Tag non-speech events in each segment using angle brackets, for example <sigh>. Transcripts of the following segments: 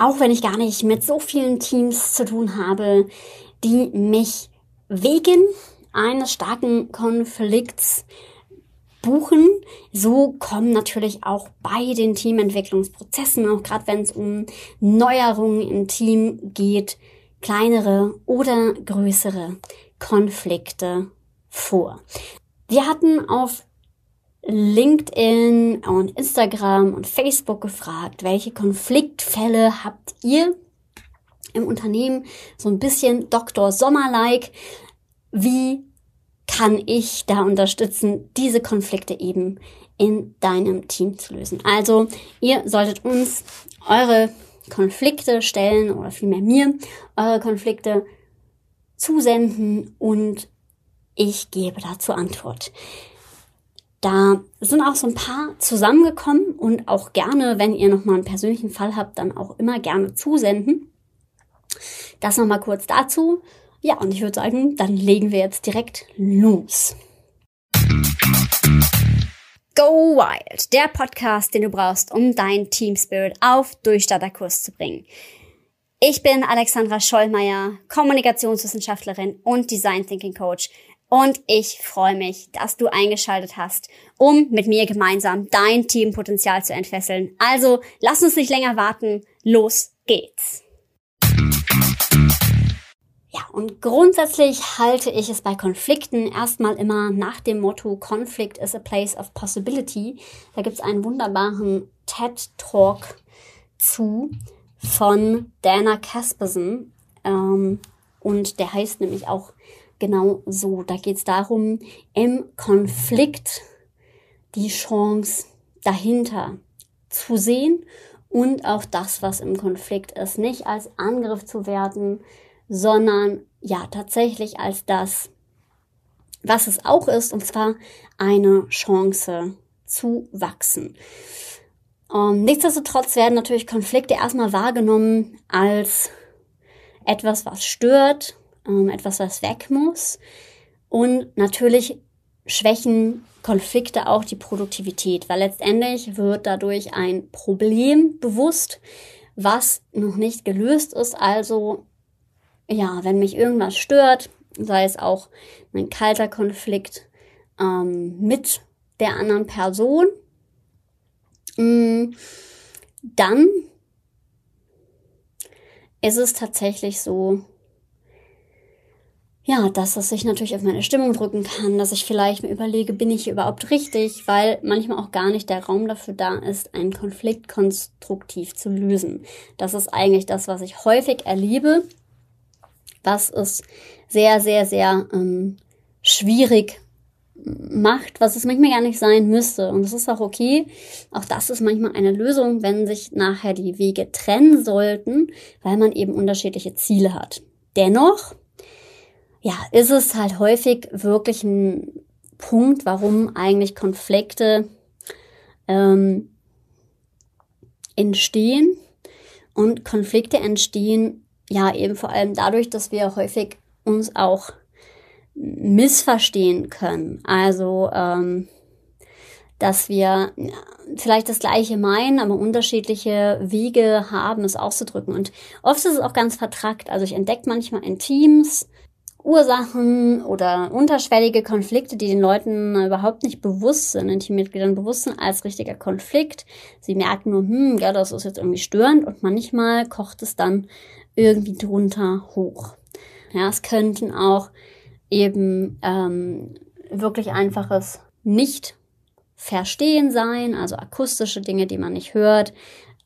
auch wenn ich gar nicht mit so vielen Teams zu tun habe, die mich wegen eines starken Konflikts buchen. So kommen natürlich auch bei den Teamentwicklungsprozessen, auch gerade wenn es um Neuerungen im Team geht, kleinere oder größere Konflikte vor. Wir hatten auf LinkedIn und Instagram und Facebook gefragt, welche Konfliktfälle habt ihr im Unternehmen? So ein bisschen Dr. Sommer-like. Wie kann ich da unterstützen, diese Konflikte eben in deinem Team zu lösen? Also, ihr solltet uns eure Konflikte stellen oder vielmehr mir eure Konflikte zusenden und ich gebe dazu Antwort. Da sind auch so ein paar zusammengekommen und auch gerne, wenn ihr nochmal einen persönlichen Fall habt, dann auch immer gerne zusenden. Das nochmal kurz dazu. Ja, und ich würde sagen, dann legen wir jetzt direkt los. Go Wild, der Podcast, den du brauchst, um dein Team Spirit auf Durchstarterkurs zu bringen. Ich bin Alexandra Schollmeier, Kommunikationswissenschaftlerin und Design Thinking Coach und ich freue mich, dass du eingeschaltet hast, um mit mir gemeinsam dein Teampotenzial zu entfesseln. Also lass uns nicht länger warten. Los geht's. Ja, und grundsätzlich halte ich es bei Konflikten erstmal immer nach dem Motto Conflict is a place of possibility. Da gibt's einen wunderbaren TED-Talk zu von Dana Casperson. Ähm, und der heißt nämlich auch genau so. Da geht es darum, im Konflikt die Chance dahinter zu sehen und auch das, was im Konflikt ist, nicht als Angriff zu werten, sondern ja tatsächlich als das, was es auch ist, und zwar eine Chance zu wachsen. Ähm, nichtsdestotrotz werden natürlich Konflikte erstmal wahrgenommen als etwas, was stört, ähm, etwas, was weg muss. Und natürlich schwächen Konflikte auch die Produktivität, weil letztendlich wird dadurch ein Problem bewusst, was noch nicht gelöst ist. Also, ja, wenn mich irgendwas stört, sei es auch ein kalter Konflikt ähm, mit der anderen Person, mh, mm, dann ist es tatsächlich so, ja, dass das sich natürlich auf meine Stimmung drücken kann, dass ich vielleicht mir überlege, bin ich überhaupt richtig, weil manchmal auch gar nicht der Raum dafür da ist, einen Konflikt konstruktiv zu lösen. Das ist eigentlich das, was ich häufig erlebe, was es sehr, sehr, sehr ähm, schwierig macht, was es manchmal gar nicht sein müsste. Und das ist auch okay. Auch das ist manchmal eine Lösung, wenn sich nachher die Wege trennen sollten, weil man eben unterschiedliche Ziele hat. Dennoch ja, ist es halt häufig wirklich ein Punkt, warum eigentlich Konflikte ähm, entstehen. Und Konflikte entstehen ja eben vor allem dadurch, dass wir häufig uns auch missverstehen können. Also, ähm, dass wir vielleicht das Gleiche meinen, aber unterschiedliche Wege haben, es auszudrücken. Und oft ist es auch ganz vertrackt. Also ich entdecke manchmal in Teams Ursachen oder unterschwellige Konflikte, die den Leuten überhaupt nicht bewusst sind, den Teammitgliedern bewusst sind als richtiger Konflikt. Sie merken nur, hm, ja, das ist jetzt irgendwie störend und manchmal kocht es dann irgendwie drunter hoch. Ja, es könnten auch eben ähm, wirklich einfaches nicht Verstehen sein, also akustische Dinge, die man nicht hört,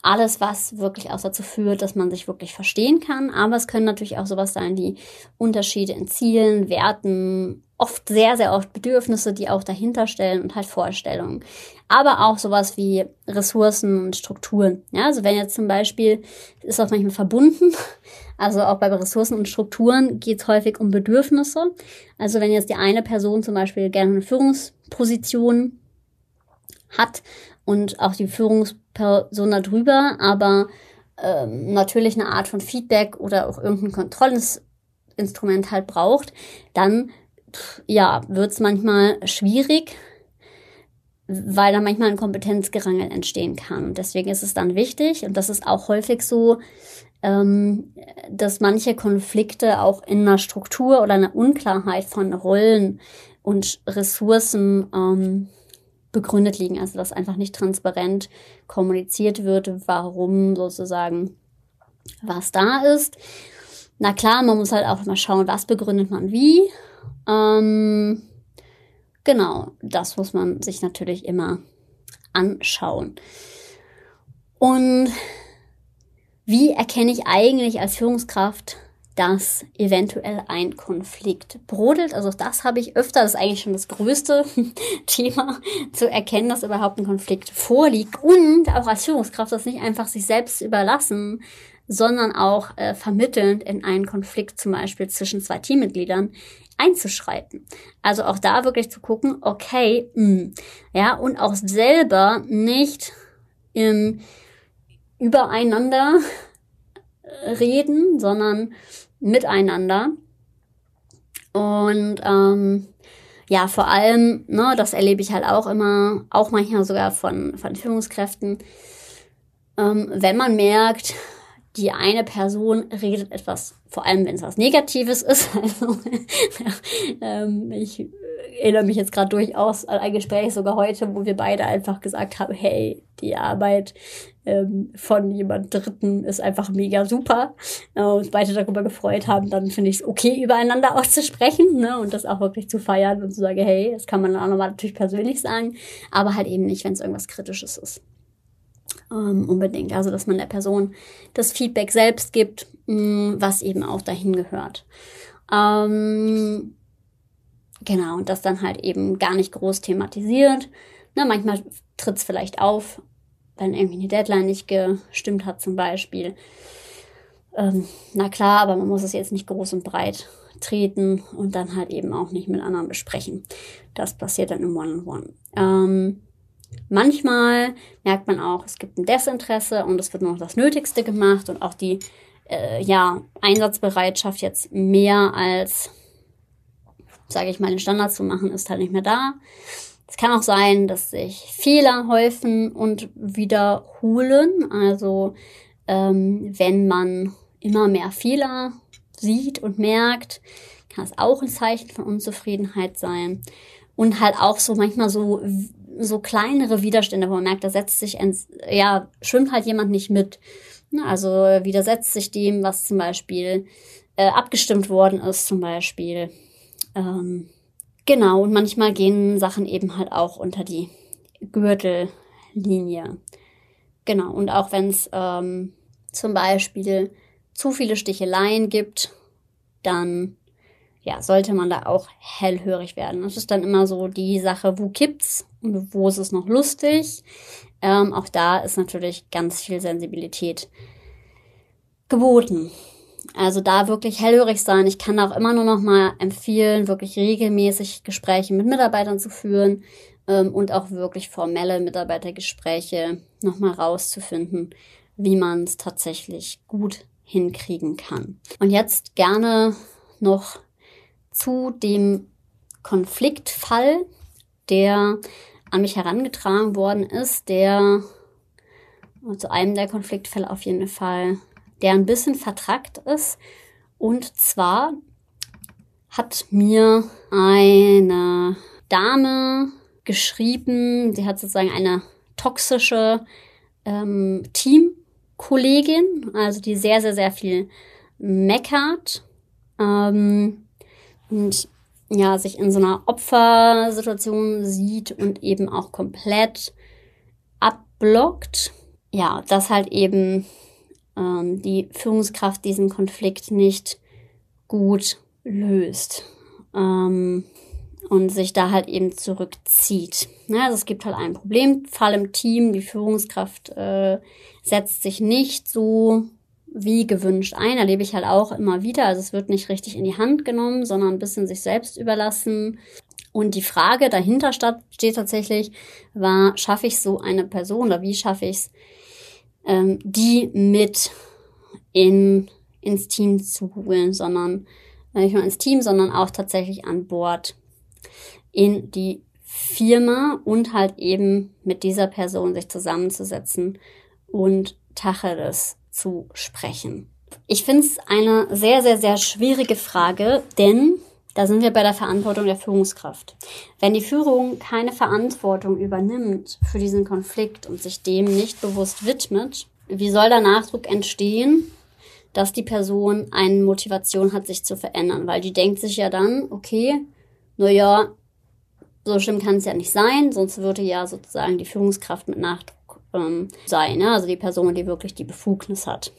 alles, was wirklich auch dazu führt, dass man sich wirklich verstehen kann. Aber es können natürlich auch sowas sein wie Unterschiede in Zielen, Werten, oft sehr, sehr oft Bedürfnisse, die auch dahinter stellen und halt Vorstellungen. Aber auch sowas wie Ressourcen und Strukturen. Ja, also wenn jetzt zum Beispiel, ist auch manchmal verbunden, <laughs> also auch bei Ressourcen und Strukturen geht es häufig um Bedürfnisse. Also wenn jetzt die eine Person zum Beispiel gerne eine Führungsposition hat und auch die Führungsperson darüber, aber ähm, natürlich eine Art von Feedback oder auch irgendein Kontrollinstrument halt braucht, dann ja, wird es manchmal schwierig, weil da manchmal ein Kompetenzgerangel entstehen kann. Deswegen ist es dann wichtig, und das ist auch häufig so, ähm, dass manche Konflikte auch in einer Struktur oder einer Unklarheit von Rollen und Ressourcen ähm, begründet liegen. Also dass einfach nicht transparent kommuniziert wird, warum sozusagen was da ist. Na klar, man muss halt auch mal schauen, was begründet man wie. Ähm, genau, das muss man sich natürlich immer anschauen. Und wie erkenne ich eigentlich als Führungskraft, dass eventuell ein Konflikt brodelt? Also das habe ich öfter, das ist eigentlich schon das größte <laughs> Thema, zu erkennen, dass überhaupt ein Konflikt vorliegt und auch als Führungskraft das nicht einfach sich selbst überlassen, sondern auch äh, vermittelnd in einen Konflikt zum Beispiel zwischen zwei Teammitgliedern einzuschreiten. Also auch da wirklich zu gucken, okay, mh, hm, ja, und auch selber nicht im übereinander reden, sondern miteinander. Und ähm, ja, vor allem, ne, das erlebe ich halt auch immer, auch manchmal sogar von, von Führungskräften, ähm, wenn man merkt, die eine Person redet etwas, vor allem wenn es was Negatives ist. <laughs> Also, ähm, ich erinnere mich jetzt gerade durchaus an ein Gespräch sogar heute, wo wir beide einfach gesagt haben, hey, die Arbeit ähm, von jemand Dritten ist einfach mega super. Äh, uns beide darüber gefreut haben, dann finde ich es okay, übereinander auszusprechen ne? und das auch wirklich zu feiern und zu sagen, hey, das kann man dann auch nochmal natürlich persönlich sagen, aber halt eben nicht, wenn es irgendwas Kritisches ist ähm, unbedingt. Also, dass man der Person das Feedback selbst gibt, mh, mm, was eben auch dahin gehört. Ähm, genau, und das dann halt eben gar nicht groß thematisiert. Na, manchmal tritt es vielleicht auf, wenn irgendwie eine Deadline nicht gestimmt hat zum Beispiel. Ähm, na klar, aber man muss es jetzt nicht groß und breit treten und dann halt eben auch nicht mit anderen besprechen. Das passiert dann im One-on-One. -on -One. Ähm, Manchmal merkt man auch, es gibt ein Desinteresse und es wird nur noch das Nötigste gemacht und auch die äh, ja, Einsatzbereitschaft jetzt mehr als, sage ich mal, den Standard zu machen, ist halt nicht mehr da. Es kann auch sein, dass sich Fehler häufen und wiederholen. Also ähm, wenn man immer mehr Fehler sieht und merkt, kann es auch ein Zeichen von Unzufriedenheit sein. Und halt auch so manchmal so so kleinere Widerstände, wo man merkt, da setzt sich, ins, ja, schwimmt halt jemand nicht mit. Also widersetzt sich dem, was zum Beispiel äh, abgestimmt worden ist, zum Beispiel. Ähm, genau, und manchmal gehen Sachen eben halt auch unter die Gürtellinie. Genau, und auch wenn es ähm, zum Beispiel zu viele Sticheleien gibt, dann ja, sollte man da auch hellhörig werden. Das ist dann immer so die Sache, wo kippt's und wo ist es noch lustig. Ähm, auch da ist natürlich ganz viel Sensibilität geboten. Also da wirklich hellhörig sein. Ich kann auch immer nur noch mal empfehlen, wirklich regelmäßig Gespräche mit Mitarbeitern zu führen ähm, und auch wirklich formelle Mitarbeitergespräche noch mal rauszufinden, wie man es tatsächlich gut hinkriegen kann. Und jetzt gerne noch zu dem Konfliktfall, der an mich herangetragen worden ist, der zu einem der Konfliktfälle auf jeden Fall, der ein bisschen vertrackt ist. Und zwar hat mir eine Dame geschrieben, sie hat sozusagen eine toxische ähm, Teamkollegin, also die sehr, sehr, sehr viel meckert. Ähm, und ja, sich in so einer Opfersituation sieht und eben auch komplett abblockt. Ja, dass halt eben ähm, die Führungskraft diesen Konflikt nicht gut löst ähm, und sich da halt eben zurückzieht. Ja, also es gibt halt einen Problemfall im Team, die Führungskraft äh, setzt sich nicht so wie gewünscht ein. Erlebe ich halt auch immer wieder. Also es wird nicht richtig in die Hand genommen, sondern ein bisschen sich selbst überlassen. Und die Frage dahinter steht tatsächlich, war, schaffe ich so eine Person oder wie schaffe ich es, ähm, die mit in, ins Team zu holen, sondern nicht nur ins Team, sondern auch tatsächlich an Bord in die Firma und halt eben mit dieser Person sich zusammenzusetzen und Tacheles zu sprechen. Ich finde es eine sehr, sehr, sehr schwierige Frage, denn da sind wir bei der Verantwortung der Führungskraft. Wenn die Führung keine Verantwortung übernimmt für diesen Konflikt und sich dem nicht bewusst widmet, wie soll der Nachdruck entstehen, dass die Person eine Motivation hat, sich zu verändern? Weil die denkt sich ja dann, okay, naja, so schlimm kann es ja nicht sein, sonst würde ja sozusagen die Führungskraft mit Nachdruck ähm, sein, ne? also die Person, die wirklich die Befugnis hat.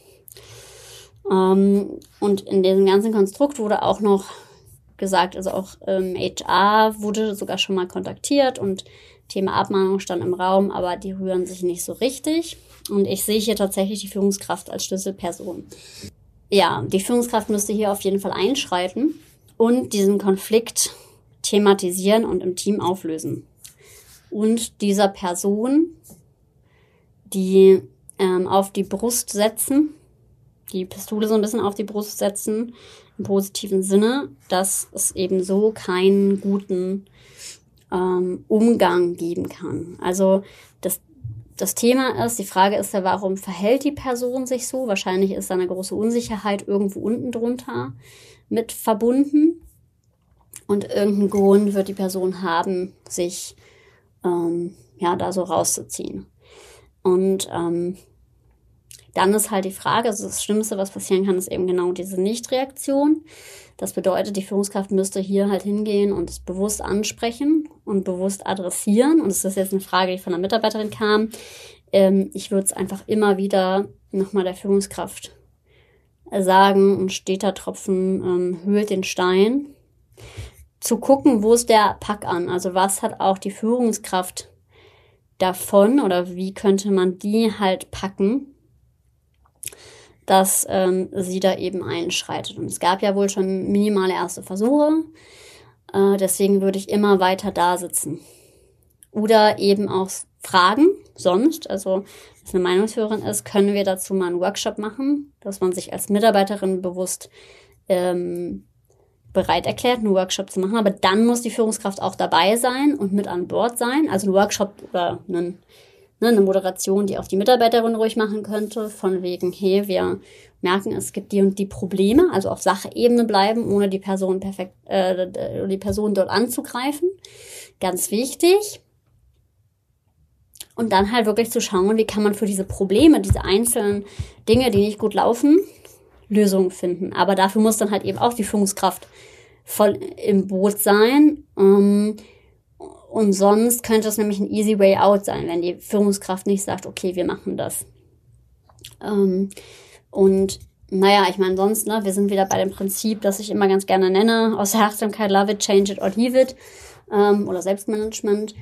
Ähm, und in diesem ganzen Konstrukt wurde auch noch gesagt, also auch ähm, HR wurde sogar schon mal kontaktiert und Thema Abmahnung stand im Raum, aber die rühren sich nicht so richtig. Und ich sehe hier tatsächlich die Führungskraft als Schlüsselperson. Ja, die Führungskraft müsste hier auf jeden Fall einschreiten und diesen Konflikt thematisieren und im Team auflösen. Und dieser Person die ähm, auf die Brust setzen, die Pistole so ein bisschen auf die Brust setzen im positiven Sinne, dass es eben so keinen guten ähm, Umgang geben kann. Also das, das Thema ist, die Frage ist ja, warum verhält die Person sich so? Wahrscheinlich ist da eine große Unsicherheit irgendwo unten drunter mit verbunden. Und irgendeinen Grund wird die Person haben, sich ähm, ja da so rauszuziehen. Und ähm, dann ist halt die Frage, also das Schlimmste, was passieren kann, ist eben genau diese Nichtreaktion. Das bedeutet, die Führungskraft müsste hier halt hingehen und es bewusst ansprechen und bewusst adressieren. Und es ist jetzt eine Frage, die von der Mitarbeiterin kam. Ähm, ich würde es einfach immer wieder nochmal der Führungskraft sagen und steter Tropfen ähm, höhlt den Stein. Zu gucken, wo ist der Pack an? Also was hat auch die Führungskraft davon oder wie könnte man die halt packen? Dass ähm, sie da eben einschreitet. Und es gab ja wohl schon minimale erste Versuche. Äh, deswegen würde ich immer weiter da sitzen. Oder eben auch fragen, sonst, also was eine Meinungsführerin ist, können wir dazu mal einen Workshop machen, dass man sich als Mitarbeiterin bewusst ähm, bereit erklärt, einen Workshop zu machen. Aber dann muss die Führungskraft auch dabei sein und mit an Bord sein. Also ein Workshop oder einen ne, eine Moderation, die auch die Mitarbeiterin ruhig machen könnte, von wegen, hey, wir merken, es gibt die und die Probleme, also auf Sachebene bleiben, ohne die Person perfekt, äh, die Person dort anzugreifen. Ganz wichtig. Und dann halt wirklich zu schauen, wie kann man für diese Probleme, diese einzelnen Dinge, die nicht gut laufen, Lösungen finden. Aber dafür muss dann halt eben auch die Führungskraft voll im Boot sein. Ähm, und sonst könnte es nämlich ein easy way out sein, wenn die Führungskraft nicht sagt, okay, wir machen das. Ähm, und naja, ich meine, sonst, ne, wir sind wieder bei dem Prinzip, das ich immer ganz gerne nenne, aus der Achtsamkeit, love it, change it or leave it, ähm, oder Selbstmanagement.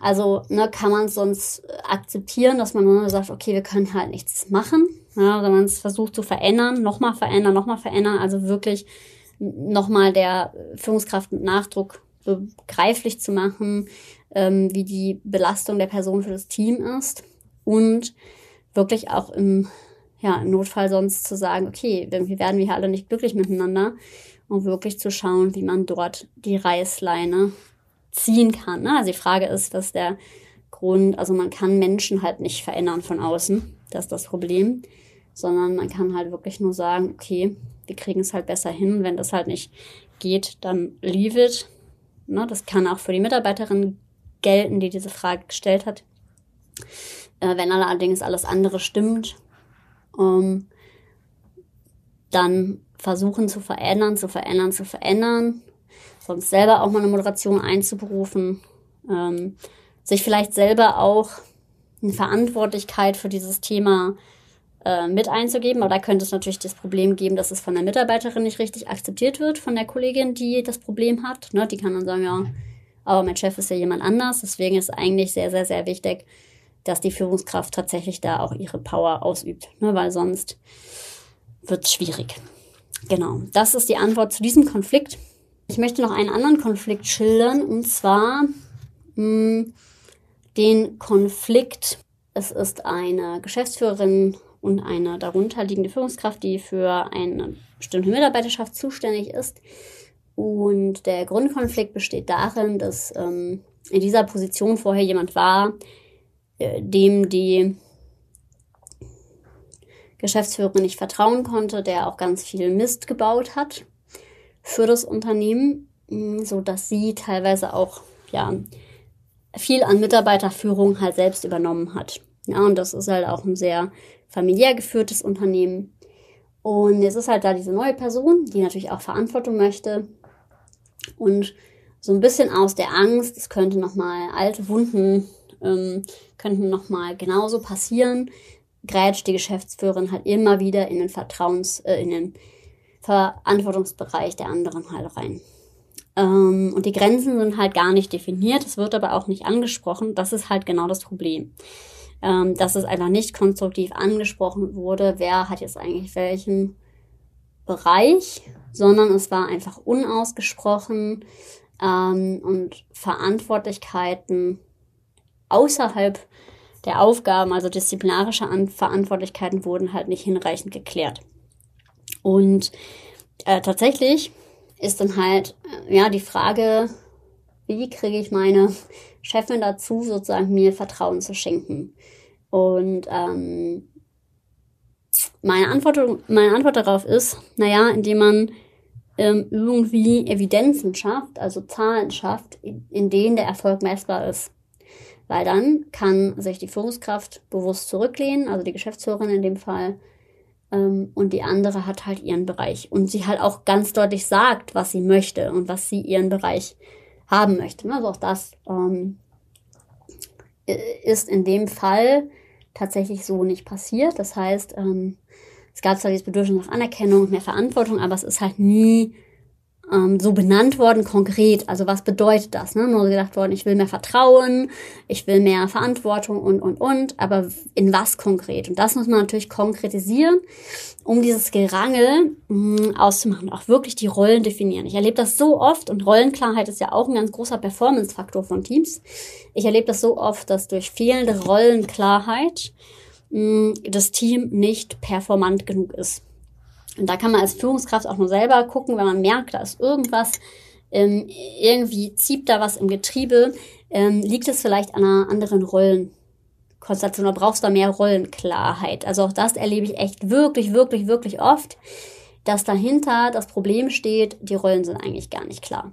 Also, ne, kann man sonst akzeptieren, dass man nur sagt, okay, wir können halt nichts machen, ja, wenn man es versucht zu verändern, nochmal verändern, nochmal verändern, also wirklich nochmal der Führungskraft mit Nachdruck begreiflich zu machen, ähm, wie die Belastung der Person für das Team ist und wirklich auch im, ja, im Notfall sonst zu sagen, okay, irgendwie werden wir hier alle nicht glücklich miteinander und wirklich zu schauen, wie man dort die Reißleine ziehen kann. Ne? Also die Frage ist, was der Grund, also man kann Menschen halt nicht verändern von außen, das ist das Problem, sondern man kann halt wirklich nur sagen, okay, wir kriegen es halt besser hin, wenn das halt nicht geht, dann leave it, Ne? Das kann auch für die Mitarbeiterin gelten, die diese Frage gestellt hat. Äh, wenn allerdings alles andere stimmt, ähm, dann versuchen zu verändern, zu verändern, zu verändern, sonst selber auch mal eine Moderation einzuberufen, ähm, sich vielleicht selber auch eine Verantwortlichkeit für dieses Thema äh, mit einzugeben. Aber da könnte es natürlich das Problem geben, dass es von der Mitarbeiterin nicht richtig akzeptiert wird, von der Kollegin, die das Problem hat. Ne? Die kann dann sagen, ja, aber mein Chef ist ja jemand anders. Deswegen ist eigentlich sehr, sehr, sehr wichtig, dass die Führungskraft tatsächlich da auch ihre Power ausübt. Ne? Weil sonst wird es schwierig. Genau, das ist die Antwort zu diesem Konflikt. Ich möchte noch einen anderen Konflikt schildern, und zwar mh, hm, den Konflikt. Es ist eine Geschäftsführerin und eine darunterliegende Führungskraft, die für eine bestimmte Mitarbeiterschaft zuständig ist. Und der Grundkonflikt besteht darin, dass ähm, in dieser Position vorher jemand war, äh, dem die Geschäftsführerin nicht vertrauen konnte, der auch ganz viel Mist gebaut hat für das Unternehmen, mm, so dass sie teilweise auch ja viel an Mitarbeiterführung halt selbst übernommen hat. Ja, und das ist halt auch ein sehr familiär geführtes Unternehmen. Und jetzt ist halt da diese neue Person, die natürlich auch Verantwortung möchte und so ein bisschen aus der Angst, es könnte nochmal alte Wunden, ähm, könnten nochmal genauso passieren, grätscht die Geschäftsführerin halt immer wieder in den Vertrauens, äh, in den Verantwortungsbereich der anderen halt rein. Ähm, und die Grenzen sind halt gar nicht definiert, es wird aber auch nicht angesprochen. Das ist halt genau das Problem. Ähm, dass es einfach nicht konstruktiv angesprochen wurde, wer hat jetzt eigentlich welchen Bereich, sondern es war einfach unausgesprochen ähm, und Verantwortlichkeiten außerhalb der Aufgaben, also disziplinarische An Verantwortlichkeiten, wurden halt nicht hinreichend geklärt. Und äh, tatsächlich ist dann halt äh, ja die Frage, wie kriege ich meine Chefin dazu, sozusagen mir Vertrauen zu schenken? Und ähm, meine Antwort, meine Antwort darauf ist, naja, indem man ähm, irgendwie Evidenzen schafft, also Zahlen schafft, in, denen der Erfolg messbar ist. Weil dann kann sich die Führungskraft bewusst zurücklehnen, also die Geschäftsführerin in dem Fall, ähm, und die andere hat halt ihren Bereich. Und sie halt auch ganz deutlich sagt, was sie möchte und was sie ihren Bereich haben möchte. Also auch das ähm, ist in dem Fall tatsächlich so nicht passiert. Das heißt, ähm, es gab zwar dieses Bedürfnis nach Anerkennung, mehr Verantwortung, aber es ist halt nie ähm, so benannt worden, konkret. Also was bedeutet das? Ne? Nur gedacht worden, ich will mehr Vertrauen, ich will mehr Verantwortung und, und, und. Aber in was konkret? Und das muss man natürlich konkretisieren, um dieses Gerangel mh, hm, auszumachen. Auch wirklich die Rollen definieren. Ich erlebe das so oft und Rollenklarheit ist ja auch ein ganz großer Performance-Faktor von Teams. Ich erlebe das so oft, dass durch fehlende Rollenklarheit mh, hm, das Team nicht performant genug ist. Und da kann man als Führungskraft auch nur selber gucken, wenn man merkt, da ist irgendwas, ähm, irgendwie zieht da was im Getriebe, ähm, liegt es vielleicht an einer anderen Rollenkonstellation oder brauchst du da mehr Rollenklarheit? Also auch das erlebe ich echt wirklich, wirklich, wirklich oft, dass dahinter das Problem steht, die Rollen sind eigentlich gar nicht klar.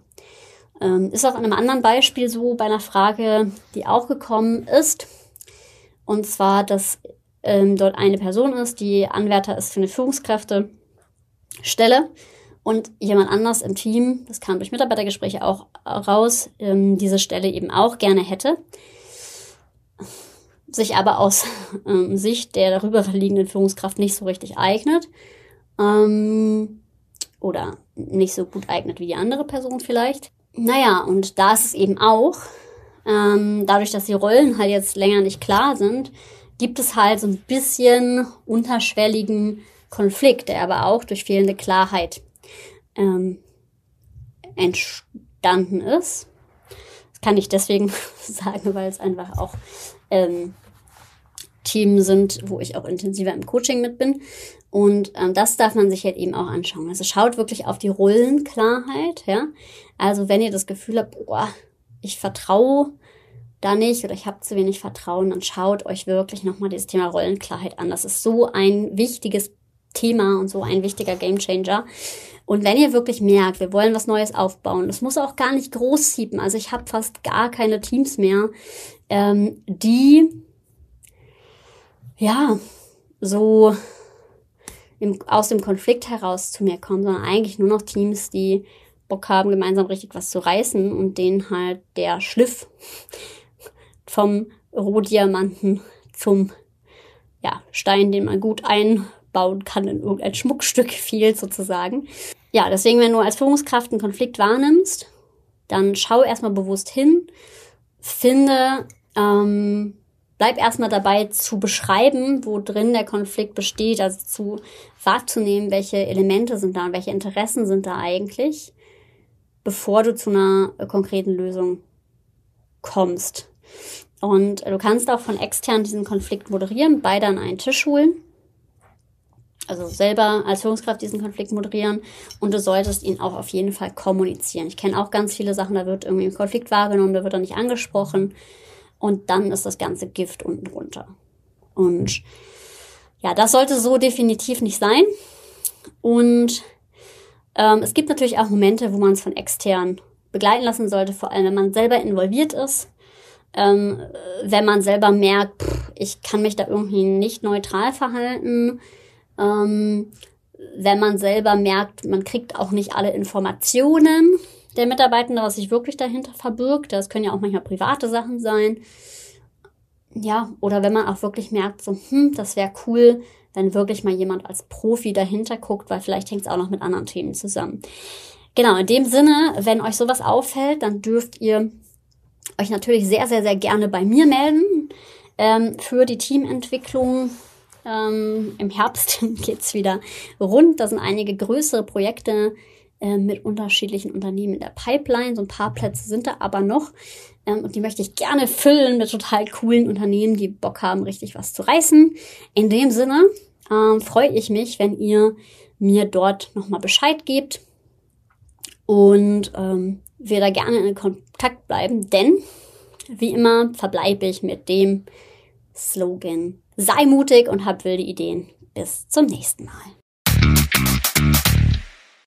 Ähm, ist auch in einem anderen Beispiel so bei einer Frage, die auch gekommen ist. Und zwar, dass ähm, dort eine Person ist, die Anwärter ist für eine Führungskräfte Stelle und jemand anders im Team, das kam durch Mitarbeitergespräche auch raus, ähm, diese Stelle eben auch gerne hätte, sich aber aus <laughs> ähm, Sicht der darüber liegenden Führungskraft nicht so richtig eignet ähm, oder nicht so gut eignet wie die andere Person vielleicht. Naja, und da ist es eben auch, dadurch, dass die Rollen halt jetzt länger nicht klar sind, gibt es halt so ein bisschen unterschwelligen Konflikt, der aber auch durch fehlende Klarheit ähm, entstanden ist. Das kann ich deswegen <laughs> sagen, weil es einfach auch ähm, Themen sind, wo ich auch intensiver im Coaching mit bin. Und ähm, das darf man sich halt eben auch anschauen. Also schaut wirklich auf die Rollenklarheit, ja. Also wenn ihr das Gefühl habt, boah, ich vertraue da nicht oder ich habe zu wenig Vertrauen, dann schaut euch wirklich nochmal dieses Thema Rollenklarheit an. Das ist so ein wichtiges Thema und so ein wichtiger Gamechanger. Und wenn ihr wirklich merkt, wir wollen was Neues aufbauen, das muss auch gar nicht groß ziepen. Also ich habe fast gar keine Teams mehr, ähm, die ja so im, aus dem Konflikt heraus zu mir kommen, sondern eigentlich nur noch Teams, die Bock haben, gemeinsam richtig was zu reißen und denen halt der Schliff vom Rohdiamanten zum ja, Stein, den man gut ein bauen kann in irgendein Schmuckstück <laughs> fehlt sozusagen. Ja, deswegen, wenn du als Führungskraft einen Konflikt wahrnimmst, dann schau erstmal bewusst hin, finde, ähm, bleib erstmal dabei zu beschreiben, wo drin der Konflikt besteht, also zu wahrzunehmen, welche Elemente sind da welche Interessen sind da eigentlich, bevor du zu einer konkreten Lösung kommst. Und du kannst auch von extern diesen Konflikt moderieren, beide an einen Tisch holen also selber als Führungskraft diesen Konflikt moderieren und du solltest ihn auch auf jeden Fall kommunizieren. Ich kenne auch ganz viele Sachen, da wird irgendwie ein Konflikt wahrgenommen, da wird er nicht angesprochen und dann ist das ganze Gift unten drunter. Und ja, das sollte so definitiv nicht sein. Und ähm, es gibt natürlich auch Momente, wo man es von extern begleiten lassen sollte, vor allem wenn man selber involviert ist. Ähm, wenn man selber merkt, pff, ich kann mich da irgendwie nicht neutral verhalten. Ähm, wenn man selber merkt, man kriegt auch nicht alle Informationen der Mitarbeitenden, was sich wirklich dahinter verbirgt. Das können ja auch manchmal private Sachen sein. Ja, oder wenn man auch wirklich merkt, so, hm, das wäre cool, wenn wirklich mal jemand als Profi dahinter guckt, weil vielleicht hängt es auch noch mit anderen Themen zusammen. Genau, in dem Sinne, wenn euch sowas auffällt, dann dürft ihr euch natürlich sehr, sehr, sehr gerne bei mir melden ähm, für die Teamentwicklung. Ähm, Im Herbst <laughs> geht's wieder rund. Da sind einige größere Projekte äh, mit unterschiedlichen Unternehmen in der Pipeline. So ein paar Plätze sind da aber noch. Ähm, und die möchte ich gerne füllen mit total coolen Unternehmen, die Bock haben, richtig was zu reißen. In dem Sinne ähm, freue ich mich, wenn ihr mir dort nochmal Bescheid gebt und ähm, wir da gerne in Kontakt bleiben, denn wie immer verbleibe ich mit dem Slogan, sei mutig und hab wilde Ideen. Bis zum nächsten Mal.